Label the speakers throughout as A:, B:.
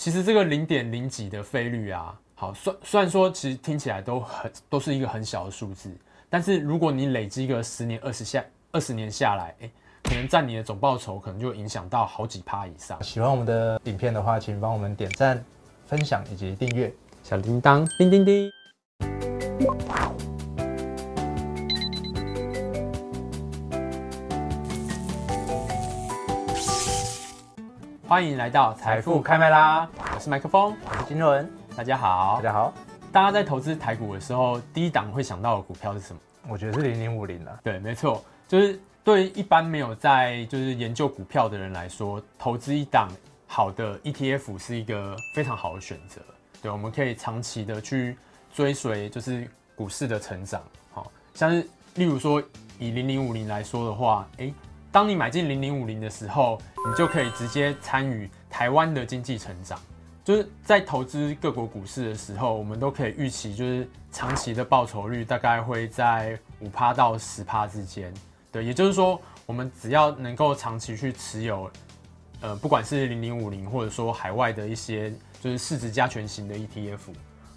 A: 其实这个零点零几的费率啊，好，虽虽然说其实听起来都很都是一个很小的数字，但是如果你累积个十年、二十下、二十年下来，哎，可能占你的总报酬可能就影响到好几趴以上。
B: 喜欢我们的影片的话，请帮我们点赞、分享以及订阅
A: 小铃铛，叮叮叮。欢迎来到财富开麦啦，我是麦克风，
B: 我是金伦，
A: 大家好，
B: 大家好。
A: 大家在投资台股的时候，第一档会想到的股票是什么？
B: 我觉得是零零五零了。
A: 对，没错，就是对于一般没有在就是研究股票的人来说，投资一档好的 ETF 是一个非常好的选择。对，我们可以长期的去追随就是股市的成长。好，像是例如说以零零五零来说的话，诶当你买进零零五零的时候，你就可以直接参与台湾的经济成长。就是在投资各国股市的时候，我们都可以预期，就是长期的报酬率大概会在五趴到十趴之间。对，也就是说，我们只要能够长期去持有，呃，不管是零零五零，或者说海外的一些就是市值加权型的 ETF，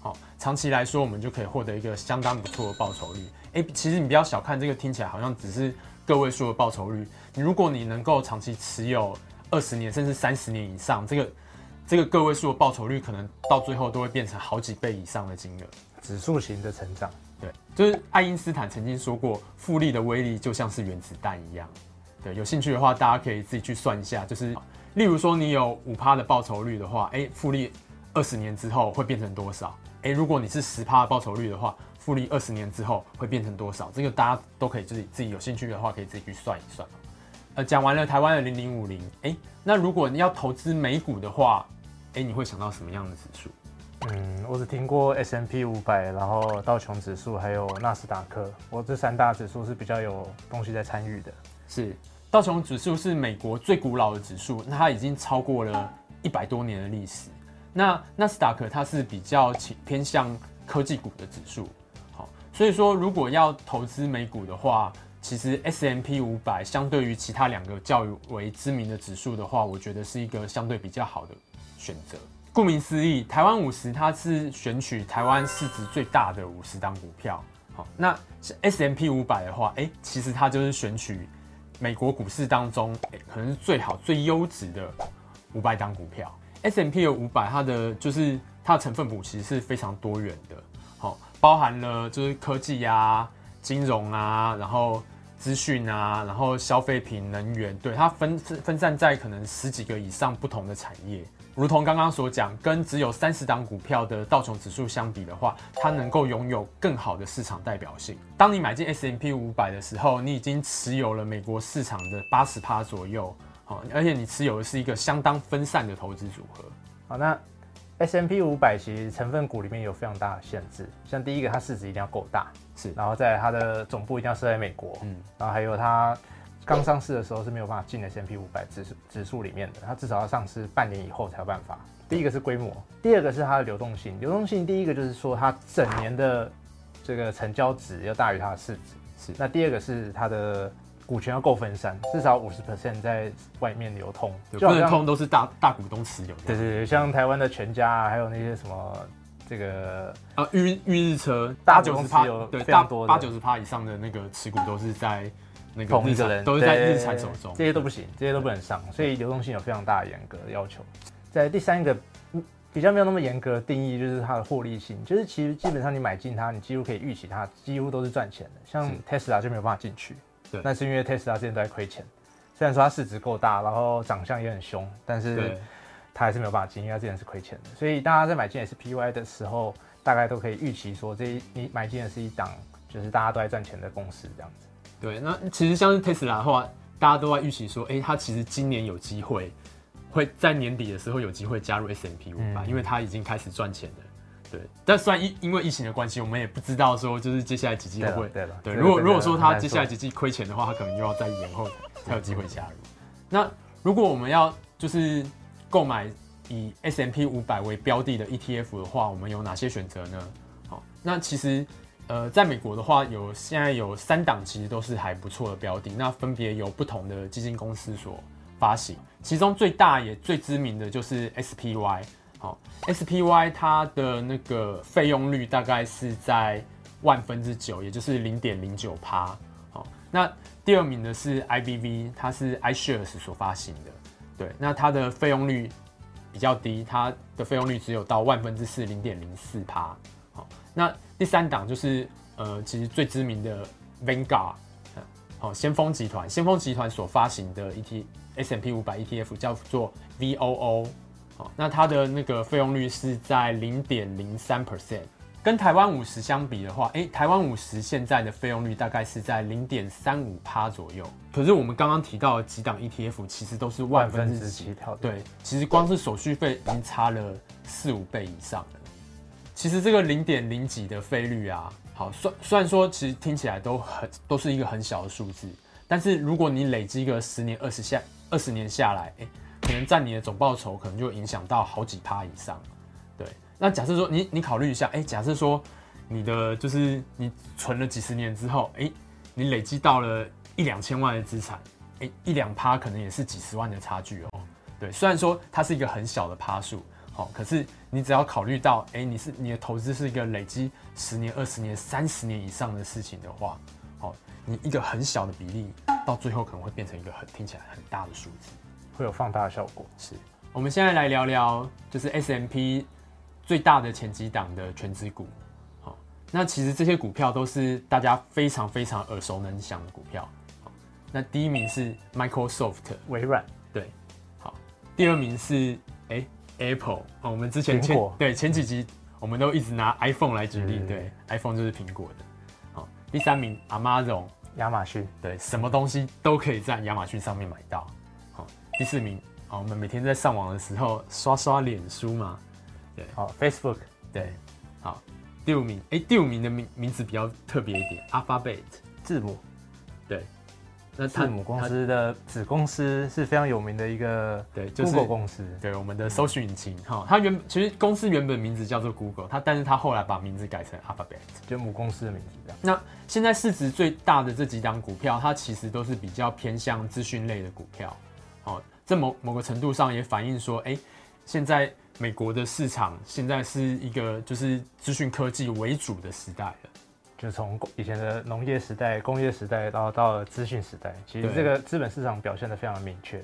A: 好，长期来说，我们就可以获得一个相当不错的报酬率。诶，其实你不要小看这个，听起来好像只是个位数的报酬率。如果你能够长期持有二十年甚至三十年以上，这个这个个位数的报酬率可能到最后都会变成好几倍以上的金额，
B: 指数型的成长。
A: 对，就是爱因斯坦曾经说过，复利的威力就像是原子弹一样。对，有兴趣的话，大家可以自己去算一下，就是例如说你有五趴的报酬率的话，哎，复利二十年之后会变成多少？哎，如果你是十趴的报酬率的话，复利二十年之后会变成多少？这个大家都可以自己自己有兴趣的话，可以自己去算一算。呃，讲完了台湾的零零五零，哎，那如果你要投资美股的话，哎，你会想到什么样的指数？
B: 嗯，我只听过 S M P 五百，然后道琼指数，还有纳斯达克，我这三大指数是比较有东西在参与的。
A: 是，道琼指数是美国最古老的指数，那它已经超过了一百多年的历史。那纳斯达克它是比较偏向科技股的指数，好，所以说如果要投资美股的话。其实 S M P 五百相对于其他两个较为知名的指数的话，我觉得是一个相对比较好的选择。顾名思义，台湾五十它是选取台湾市值最大的五十档股票。好，那 S M P 五百的话，哎，其实它就是选取美国股市当中，可能是最好最优质的五百档股票。S M P 五百，它的就是它的成分股其实是非常多元的，包含了就是科技呀。金融啊，然后资讯啊，然后消费品、能源，对，它分分散在可能十几个以上不同的产业。如同刚刚所讲，跟只有三十档股票的道琼指数相比的话，它能够拥有更好的市场代表性。当你买进 S&P 五百的时候，你已经持有了美国市场的八十趴左右，好，而且你持有的是一个相当分散的投资组合。
B: 好，那。S&P 五百其实成分股里面有非常大的限制，像第一个，它市值一定要够大，
A: 是，
B: 然后再它的总部一定要设在美国，嗯，然后还有它刚上市的时候是没有办法进 S M P 五百指数指数里面的，它至少要上市半年以后才有办法。第一个是规模，第二个是它的流动性，流动性第一个就是说它整年的这个成交值要大于它的市值，是，那第二个是它的。股权要够分散，至少五十 percent 在外面流通，
A: 就不能通都是大大股东持有。
B: 对对对，像台湾的全家啊，还有那些什么这个
A: 啊裕裕日车，
B: 八九十趴对，非常多
A: 八九十趴以上的那个持股都是在那个
B: 同一个人，
A: 都是在日产手中，
B: 这些都不行，这些都不能上，所以流动性有非常大的严格的要求。在第三个比较没有那么严格的定义，就是它的获利性，就是其实基本上你买进它，你几乎可以预期它几乎都是赚钱的，像 Tesla 就没有办法进去。对，那是因为特斯拉之前都在亏钱，虽然说它市值够大，然后长相也很凶，但是它还是没有办法进，因为它之前是亏钱的。所以大家在买进 SPY 的时候，大概都可以预期说，这一你买进的是一档就是大家都在赚钱的公司这样子。
A: 对，那其实像是 Tesla 的话，大家都在预期说，哎、欸，它其实今年有机会会在年底的时候有机会加入 S M P 五百，因为它已经开始赚钱了。对，但虽然因因为疫情的关系，我们也不知道说就是接下来几季会不会对了。对，如果如果说他接下来几季亏钱的话，他可能又要再延后才有机会加入。那如果我们要就是购买以 S M P 五百为标的的 ETF 的话，我们有哪些选择呢？好，那其实呃，在美国的话，有现在有三档其实都是还不错的标的，那分别由不同的基金公司所发行，其中最大也最知名的就是 SPY。好，SPY 它的那个费用率大概是在万分之九，也就是零点零九趴。好，那第二名的是 IBV，它是 iShares 所发行的。对，那它的费用率比较低，它的费用率只有到万分之四，零点零四趴。好，那第三档就是呃，其实最知名的 Vanguard，好，先锋集团，先锋集团所发行的 ET S&P 五百 ETF 叫做 VOO。好，那它的那个费用率是在零点零三 percent。跟台湾五十相比的话，诶、欸，台湾五十现在的费用率大概是在零点三五趴左右。可是我们刚刚提到的几档 ETF，其实都是万分之几条。对，其实光是手续费已经差了四五倍以上了。其实这个零点零几的费率啊，好，虽虽然说其实听起来都很都是一个很小的数字，但是如果你累积个十年、二十下二十年下来，可能占你的总报酬可能就影响到好几趴以上。对。那假设说你你考虑一下，哎、假设说你的就是你存了几十年之后，哎、你累积到了一两千万的资产，哎、一两趴可能也是几十万的差距哦。对，虽然说它是一个很小的趴数，好，可是你只要考虑到，哎、你是你的投资是一个累积十年、二十年、三十年以上的事情的话，好，你一个很小的比例，到最后可能会变成一个很听起来很大的数字，
B: 会有放大的效果。
A: 是，我们现在来聊聊，就是 S M P。最大的前几档的全资股，好，那其实这些股票都是大家非常非常耳熟能详的股票。好，那第一名是 Microsoft
B: 微软，
A: 对，好，第二名是 Apple，我们之前前对前几集我们都一直拿 iPhone 来举例，对，对，iPhone 就是苹果的。好，第三名 Amazon
B: 亚马逊，
A: 对，什么东西都可以在亚马逊上面买到。好，第四名，好，我们每天在上网的时候刷刷脸书嘛。对，
B: 好，Facebook，
A: 对，好，第五名，哎、欸，第五名的名名字比较特别一点，Alphabet。
B: 字母，
A: 对，
B: 那字母公司的子公司是非常有名的一个对，Google 公司，
A: 对，我们的搜寻引擎，哈、嗯，它原其实公司原本名字叫做 Google，它但是它后来把名字改成 Alphabet，
B: 就母公司的名字这样。
A: 那现在市值最大的这几档股票，它其实都是比较偏向资讯类的股票，好，在某某个程度上也反映说，哎、欸，现在。美国的市场现在是一个就是资讯科技为主的时代了，
B: 就从以前的农业时代、工业时代到到了资讯时代，其实这个资本市场表现的非常的明确。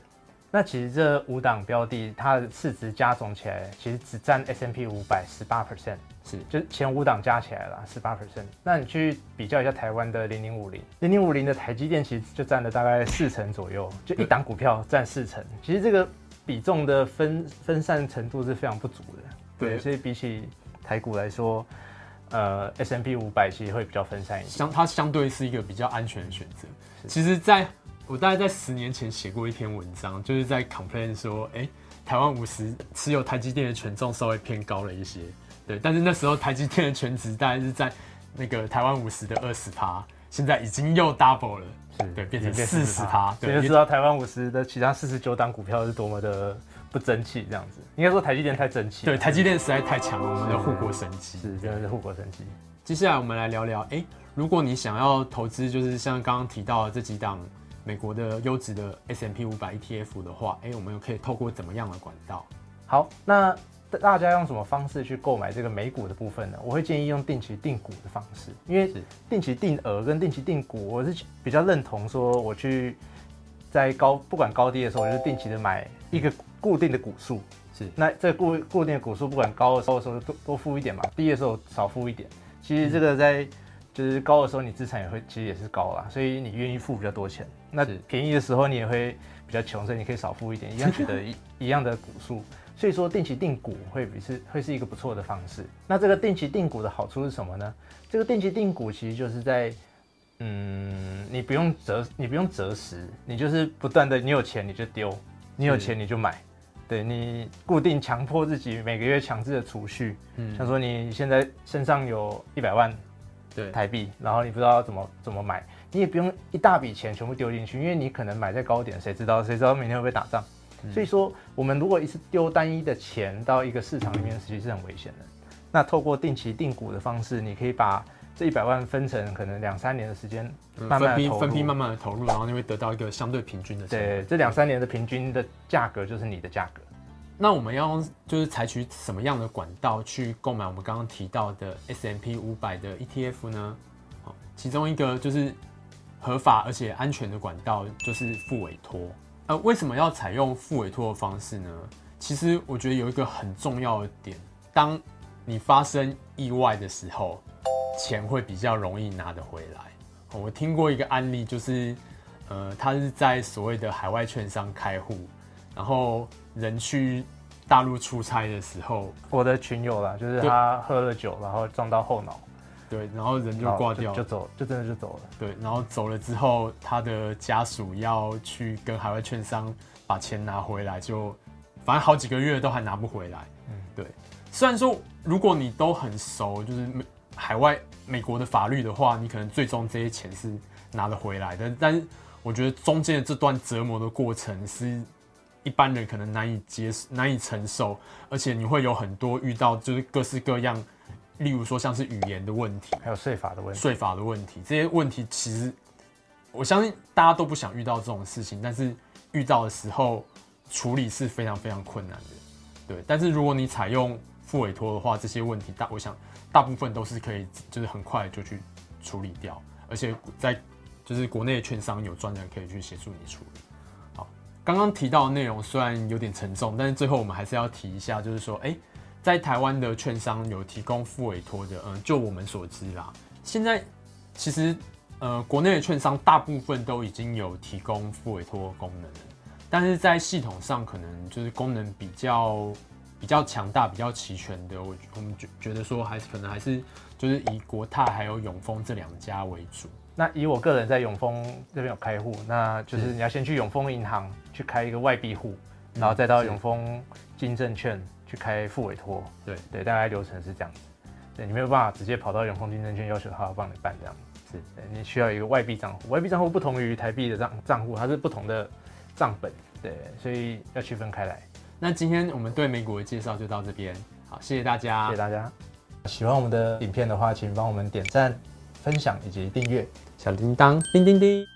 B: 那其实这五档标的，它的市值加总起来，其实只占 S M P 五百十八 percent，是，就前五档加起来了十八 percent。那你去比较一下台湾的零零五零，零零五零的台积电其实就占了大概四成左右，就一档股票占四成。其实这个。比重的分分散程度是非常不足的，对，所以比起台股来说，呃，S M P 五百其实会比较分散一些，
A: 相它相对是一个比较安全的选择。其实在我大概在十年前写过一篇文章，就是在 complain 说，哎、欸，台湾五十持有台积电的权重稍微偏高了一些，对，但是那时候台积电的权值大概是在那个台湾五十的二十趴，现在已经又 double 了。是对，变成四十趴，
B: 所以就知道台湾五十的其他四十九档股票是多么的不争气，这样子。应该说台积电太争气，
A: 对，台积电实在太强了，我们的护国神器，
B: 是真的是护国神器。
A: 接下来我们来聊聊，哎、欸，如果你想要投资，就是像刚刚提到的这几档美国的优质的 S M P 五百 ETF 的话，哎、欸，我们又可以透过怎么样的管道？
B: 好，那。大家用什么方式去购买这个美股的部分呢？我会建议用定期定股的方式，因为定期定额跟定期定股，我是比较认同说，我去在高不管高低的时候，我就定期的买一个固定的股数。是，那这个固固定的股数，不管高的时候多多付一点嘛，低的时候少付一点。其实这个在就是高的时候，你资产也会其实也是高啦，所以你愿意付比较多钱。那便宜的时候，你也会比较穷，所以你可以少付一点，一样取得一 一样的股数。所以说定期定股会比是会是一个不错的方式。那这个定期定股的好处是什么呢？这个定期定股其实就是在，嗯，你不用择你不用择时，你就是不断的，你有钱你就丢，你有钱你就买，对，你固定强迫自己每个月强制的储蓄，嗯，像说你现在身上有一百万对台币，然后你不知道怎么怎么买，你也不用一大笔钱全部丢进去，因为你可能买在高点，谁知道谁知道明天会不会打仗。所以说，我们如果一次丢单一的钱到一个市场里面，其实是很危险的。那透过定期定股的方式，你可以把这一百万分成可能两三年的时间，慢慢分批
A: 分批慢慢的投入，然后你会得到一个相对平均的。
B: 对，这两三年的平均的价格就是你的价格。
A: 那我们要用就是采取什么样的管道去购买我们刚刚提到的 S M P 五百的 ETF 呢？其中一个就是合法而且安全的管道就是付委托。呃，为什么要采用付委托的方式呢？其实我觉得有一个很重要的点，当你发生意外的时候，钱会比较容易拿得回来。我听过一个案例，就是呃，他是在所谓的海外券商开户。然后人去大陆出差的时候，
B: 我的群友啦，就是他喝了酒，然后撞到后脑，
A: 对，然后人就挂掉
B: 就，就走，就真的就走了。
A: 对，然后走了之后，他的家属要去跟海外券商把钱拿回来，就反正好几个月都还拿不回来。嗯，对。虽然说如果你都很熟，就是美海外美国的法律的话，你可能最终这些钱是拿得回来的，但是我觉得中间的这段折磨的过程是。一般人可能难以接受、难以承受，而且你会有很多遇到就是各式各样，例如说像是语言的问题，
B: 还有税法的问题。
A: 税法的问题，这些问题其实我相信大家都不想遇到这种事情，但是遇到的时候处理是非常非常困难的。对，但是如果你采用付委托的话，这些问题大，我想大部分都是可以就是很快就去处理掉，而且在就是国内的券商有专人可以去协助你处理。刚刚提到的内容虽然有点沉重，但是最后我们还是要提一下，就是说，哎，在台湾的券商有提供副委托的，嗯，就我们所知啦，现在其实呃，国内的券商大部分都已经有提供副委托功能了，但是在系统上可能就是功能比较比较强大、比较齐全的，我我们觉觉得说还是可能还是就是以国泰还有永丰这两家为主。
B: 那以我个人在永丰这边有开户，那就是你要先去永丰银行去开一个外币户，然后再到永丰金证券去开副委托。对对，大概流程是这样子。对，你没有办法直接跑到永丰金证券要求他要帮你办这样。是，你需要一个外币账户，外币账户不同于台币的账账户，它是不同的账本。对，所以要区分开来。
A: 那今天我们对美股的介绍就到这边，好，谢谢大家，
B: 谢谢大家。喜欢我们的影片的话，请帮我们点赞、分享以及订阅。
A: 小铃铛，叮叮叮。